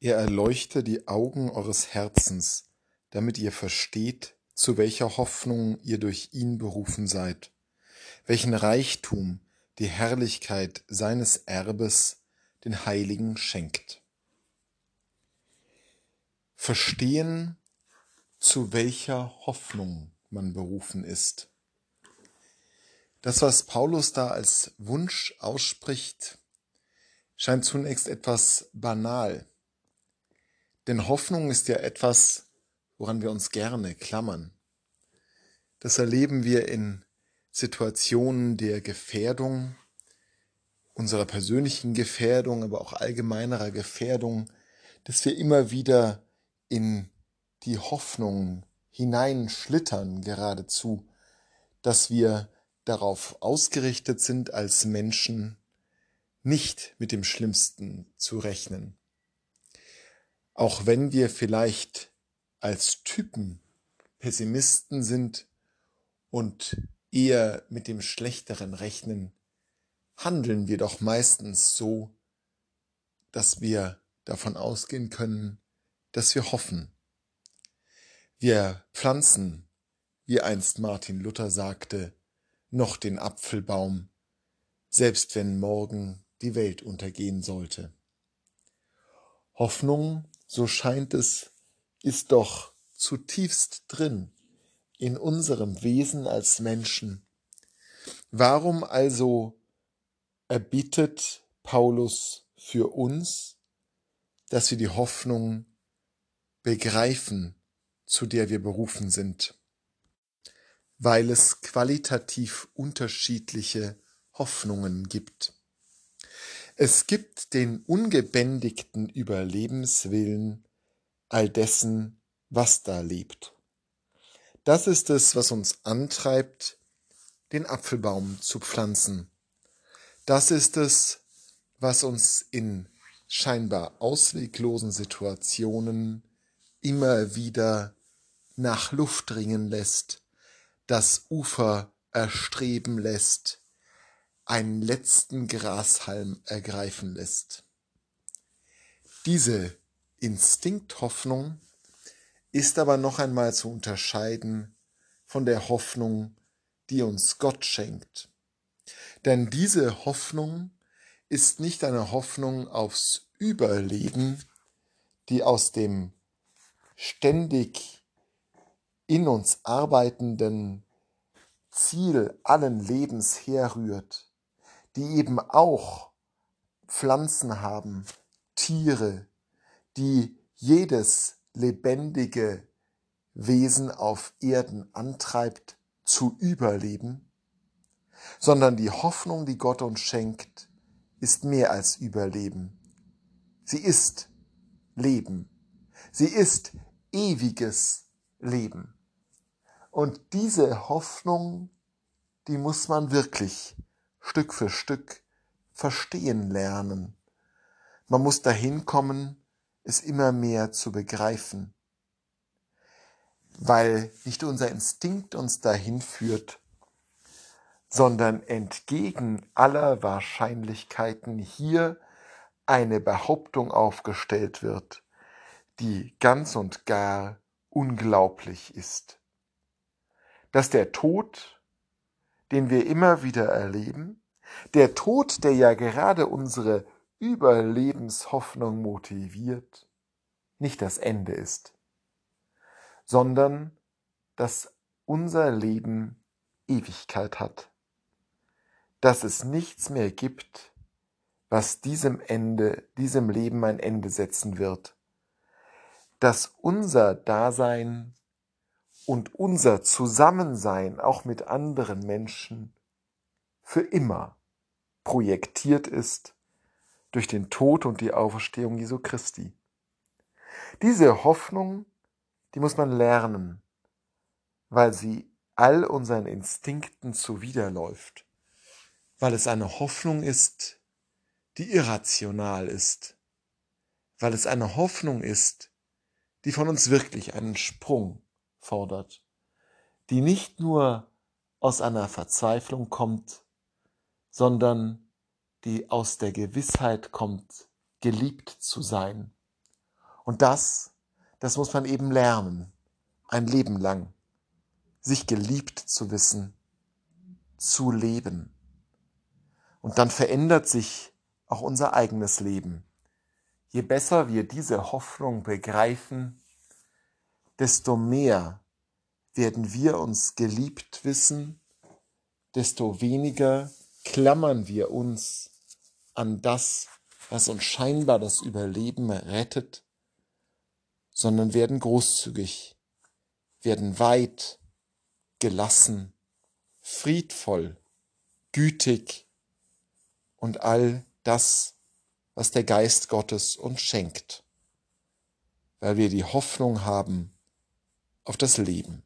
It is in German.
Er erleuchte die Augen eures Herzens, damit ihr versteht, zu welcher Hoffnung ihr durch ihn berufen seid, welchen Reichtum die Herrlichkeit seines Erbes den Heiligen schenkt. Verstehen, zu welcher Hoffnung man berufen ist. Das, was Paulus da als Wunsch ausspricht, scheint zunächst etwas banal. Denn Hoffnung ist ja etwas, woran wir uns gerne klammern. Das erleben wir in Situationen der Gefährdung, unserer persönlichen Gefährdung, aber auch allgemeinerer Gefährdung, dass wir immer wieder in die Hoffnung hineinschlittern geradezu, dass wir darauf ausgerichtet sind, als Menschen nicht mit dem Schlimmsten zu rechnen. Auch wenn wir vielleicht als Typen Pessimisten sind und eher mit dem Schlechteren rechnen, handeln wir doch meistens so, dass wir davon ausgehen können, dass wir hoffen. Wir pflanzen, wie einst Martin Luther sagte, noch den Apfelbaum, selbst wenn morgen die Welt untergehen sollte. Hoffnung so scheint es, ist doch zutiefst drin in unserem Wesen als Menschen. Warum also erbittet Paulus für uns, dass wir die Hoffnung begreifen, zu der wir berufen sind? Weil es qualitativ unterschiedliche Hoffnungen gibt. Es gibt den ungebändigten Überlebenswillen all dessen, was da lebt. Das ist es, was uns antreibt, den Apfelbaum zu pflanzen. Das ist es, was uns in scheinbar ausweglosen Situationen immer wieder nach Luft ringen lässt, das Ufer erstreben lässt, einen letzten Grashalm ergreifen lässt. Diese Instinkthoffnung ist aber noch einmal zu unterscheiden von der Hoffnung, die uns Gott schenkt. Denn diese Hoffnung ist nicht eine Hoffnung aufs Überleben, die aus dem ständig in uns arbeitenden Ziel allen Lebens herrührt, die eben auch Pflanzen haben, Tiere, die jedes lebendige Wesen auf Erden antreibt, zu überleben, sondern die Hoffnung, die Gott uns schenkt, ist mehr als Überleben. Sie ist Leben. Sie ist ewiges Leben. Und diese Hoffnung, die muss man wirklich Stück für Stück verstehen lernen. Man muss dahin kommen, es immer mehr zu begreifen, weil nicht unser Instinkt uns dahin führt, sondern entgegen aller Wahrscheinlichkeiten hier eine Behauptung aufgestellt wird, die ganz und gar unglaublich ist. Dass der Tod den wir immer wieder erleben, der Tod, der ja gerade unsere Überlebenshoffnung motiviert, nicht das Ende ist, sondern dass unser Leben Ewigkeit hat, dass es nichts mehr gibt, was diesem Ende, diesem Leben ein Ende setzen wird, dass unser Dasein und unser Zusammensein auch mit anderen Menschen für immer projektiert ist durch den Tod und die Auferstehung Jesu Christi. Diese Hoffnung, die muss man lernen, weil sie all unseren Instinkten zuwiderläuft, weil es eine Hoffnung ist, die irrational ist, weil es eine Hoffnung ist, die von uns wirklich einen Sprung fordert, die nicht nur aus einer Verzweiflung kommt, sondern die aus der Gewissheit kommt, geliebt zu sein Und das, das muss man eben lernen, ein Leben lang, sich geliebt zu wissen, zu leben. Und dann verändert sich auch unser eigenes Leben. Je besser wir diese Hoffnung begreifen, desto mehr werden wir uns geliebt wissen, desto weniger klammern wir uns an das, was uns scheinbar das Überleben rettet, sondern werden großzügig, werden weit, gelassen, friedvoll, gütig und all das, was der Geist Gottes uns schenkt, weil wir die Hoffnung haben auf das Leben.